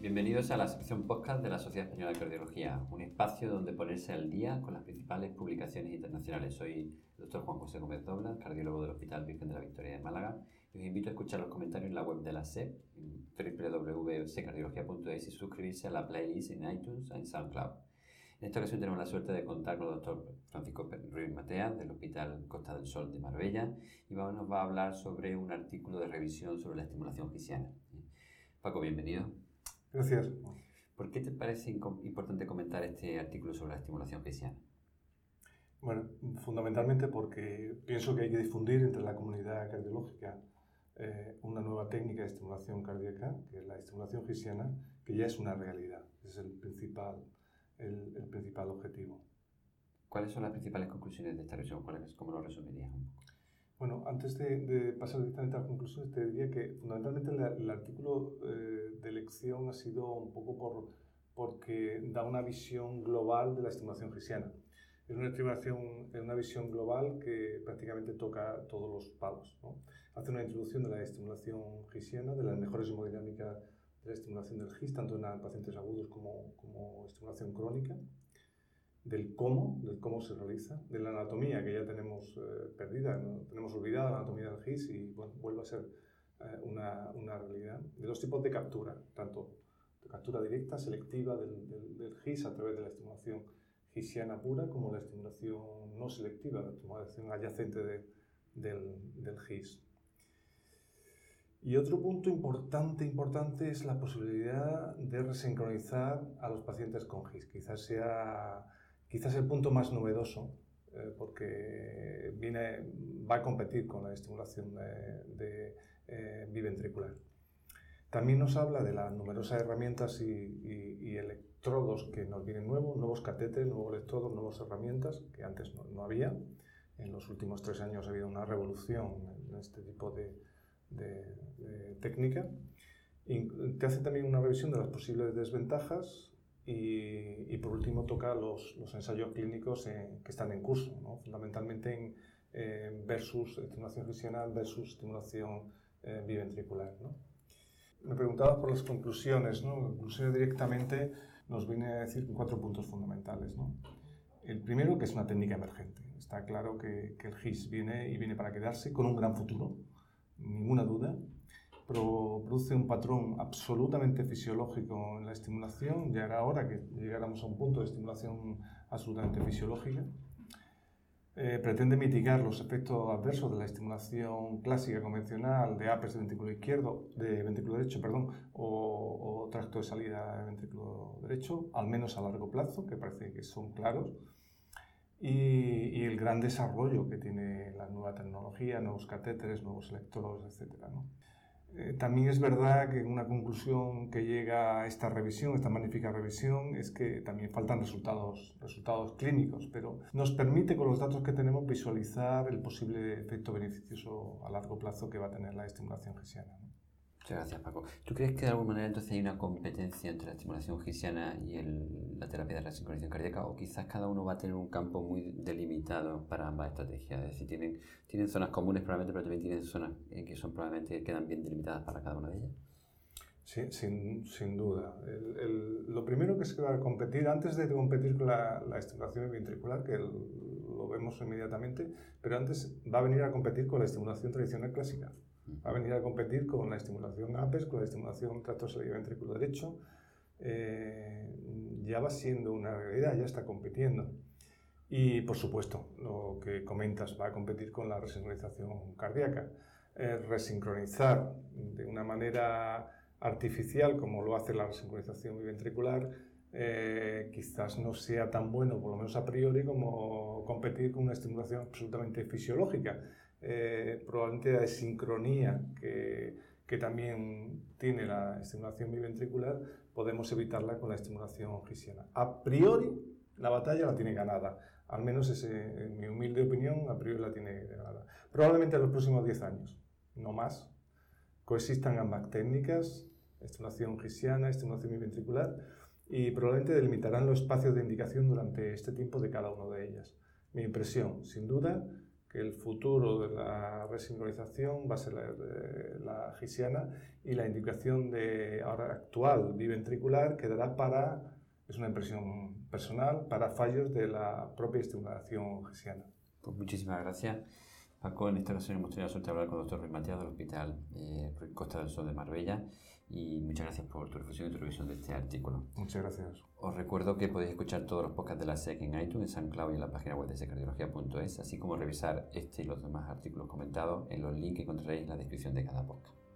Bienvenidos a la sección podcast de la Sociedad Española de Cardiología, un espacio donde ponerse al día con las principales publicaciones internacionales. Soy el doctor Juan José Gómez Dobla, cardiólogo del Hospital Virgen de la Victoria de Málaga, y os invito a escuchar los comentarios en la web de la SEP, www.cardiología.es y suscribirse a la playlist en iTunes y en SoundCloud. En esta ocasión tenemos la suerte de contar con el doctor Francisco Ruiz Matea del Hospital Costa del Sol de Marbella y nos va a hablar sobre un artículo de revisión sobre la estimulación gisiana. Paco, bienvenido. Gracias. ¿Por qué te parece importante comentar este artículo sobre la estimulación gisiana? Bueno, fundamentalmente porque pienso que hay que difundir entre la comunidad cardiológica eh, una nueva técnica de estimulación cardíaca, que es la estimulación gisiana, que ya es una realidad. Ese es el principal, el, principal objetivo. ¿Cuáles son las principales conclusiones de esta revisión? ¿Cómo lo resumirías un poco? Bueno, antes de, pasar directamente a las conclusiones, te diría que fundamentalmente el, artículo eh, de elección ha sido un poco por, porque da una visión global de la estimulación gisiana. Es una, estimación, es una visión global que prácticamente toca todos los palos. Hace una introducción de la estimulación gisiana, de las mejores hemodinámicas de la estimulación del GIS, tanto en pacientes agudos como, como estimulación crónica del cómo, del cómo se realiza, de la anatomía que ya tenemos eh, perdida, ¿no? tenemos olvidada la anatomía del GIS y bueno, vuelve a ser eh, una, una, realidad, de dos tipos de captura, tanto de captura directa, selectiva del, del, GIS a través de la estimulación gisiana pura, como la estimulación no selectiva, la estimulación adyacente del, del GIS. Y otro punto importante, importante es la posibilidad de resincronizar a los pacientes con GIS. Quizás sea quizás el punto más novedoso, eh, porque viene, va a competir con la estimulación de, eh, biventricular. También nos habla de las numerosas herramientas y, electrodos que nos vienen nuevos, nuevos catéteres, nuevos electrodos, nuevas herramientas que antes no, había. En los últimos tres años ha habido una revolución en este tipo de, de técnica. Y te hace también una revisión de las posibles desventajas y, por último toca los, los ensayos clínicos que están en curso, ¿no? fundamentalmente en versus estimulación gisianal versus estimulación eh, biventricular. ¿no? Me preguntabas por las conclusiones. ¿no? Conclusiones directamente nos viene a decir cuatro puntos fundamentales. ¿no? El primero, que es una técnica emergente. Está claro que, que el GIS viene y viene para quedarse con un gran futuro, ninguna duda produce un patrón absolutamente fisiológico en la estimulación. Ya era hora que llegáramos a un punto de estimulación absolutamente fisiológica. Eh, pretende mitigar los efectos adversos de la estimulación clásica convencional de APES de ventrículo izquierdo, de ventrículo derecho, perdón, o, tracto de salida de ventrículo derecho, al menos a largo plazo, que parece que son claros. Y, el gran desarrollo que tiene la nueva tecnología, nuevos catéteres, nuevos electrodos, etc. ¿no? Eh, también es verdad que una conclusión que llega a esta revisión, esta magnífica revisión, es que también faltan resultados, resultados clínicos, pero nos permite con los datos que tenemos visualizar el posible efecto beneficioso a largo plazo que va a tener la estimulación gesiana. Muchas gracias, Paco. ¿Tú crees que de alguna manera entonces hay una competencia entre la estimulación gisiana y la terapia de la sincronización cardíaca? ¿O quizás cada uno va a tener un campo muy delimitado para ambas estrategias? Es decir, tienen, tienen zonas comunes probablemente, pero también tienen zonas que son probablemente quedan bien delimitadas para cada una de ellas. Sí, sin, sin duda. lo primero que se va a competir, antes de competir con la, la estimulación ventricular, que lo vemos inmediatamente, pero antes va a venir a competir con la estimulación tradicional clásica. Va a venir a competir con la estimulación APES, con la estimulación tracto ventrículo derecho. Eh, ya va siendo una realidad, ya está compitiendo. Y por supuesto, lo que comentas, va a competir con la resincronización cardíaca. Eh, resincronizar de una manera artificial, como lo hace la resincronización biventricular, eh, quizás no sea tan bueno, por lo menos a priori, como competir con una estimulación absolutamente fisiológica. Eh, probablemente la sincronía que, que, también tiene la estimulación biventricular, podemos evitarla con la estimulación gisiana. A priori, la batalla la tiene ganada. Al menos ese, en mi humilde opinión, a priori la tiene ganada. Probablemente en los próximos 10 años, no más, coexistan ambas técnicas, estimulación gisiana, estimulación biventricular, y probablemente delimitarán los espacios de indicación durante este tiempo de cada una de ellas. Mi impresión, sin duda, que el futuro de la resincronización va a ser la, la gisiana y la indicación de ahora actual biventricular quedará para, es una impresión personal, para fallos de la propia estimulación gisiana. Pues muchísimas gracias. Paco, en esta ocasión hemos tenido la suerte de hablar con el doctor Ruiz Matías del Hospital eh, Costa del Sol de Marbella y muchas gracias por tu reflexión y tu revisión de este artículo. Muchas gracias. Os recuerdo que podéis escuchar todos los podcasts de la SEC en iTunes, en SoundCloud y en la página web de secardiología.es, así como revisar este y los demás artículos comentados en los links que encontraréis en la descripción de cada podcast.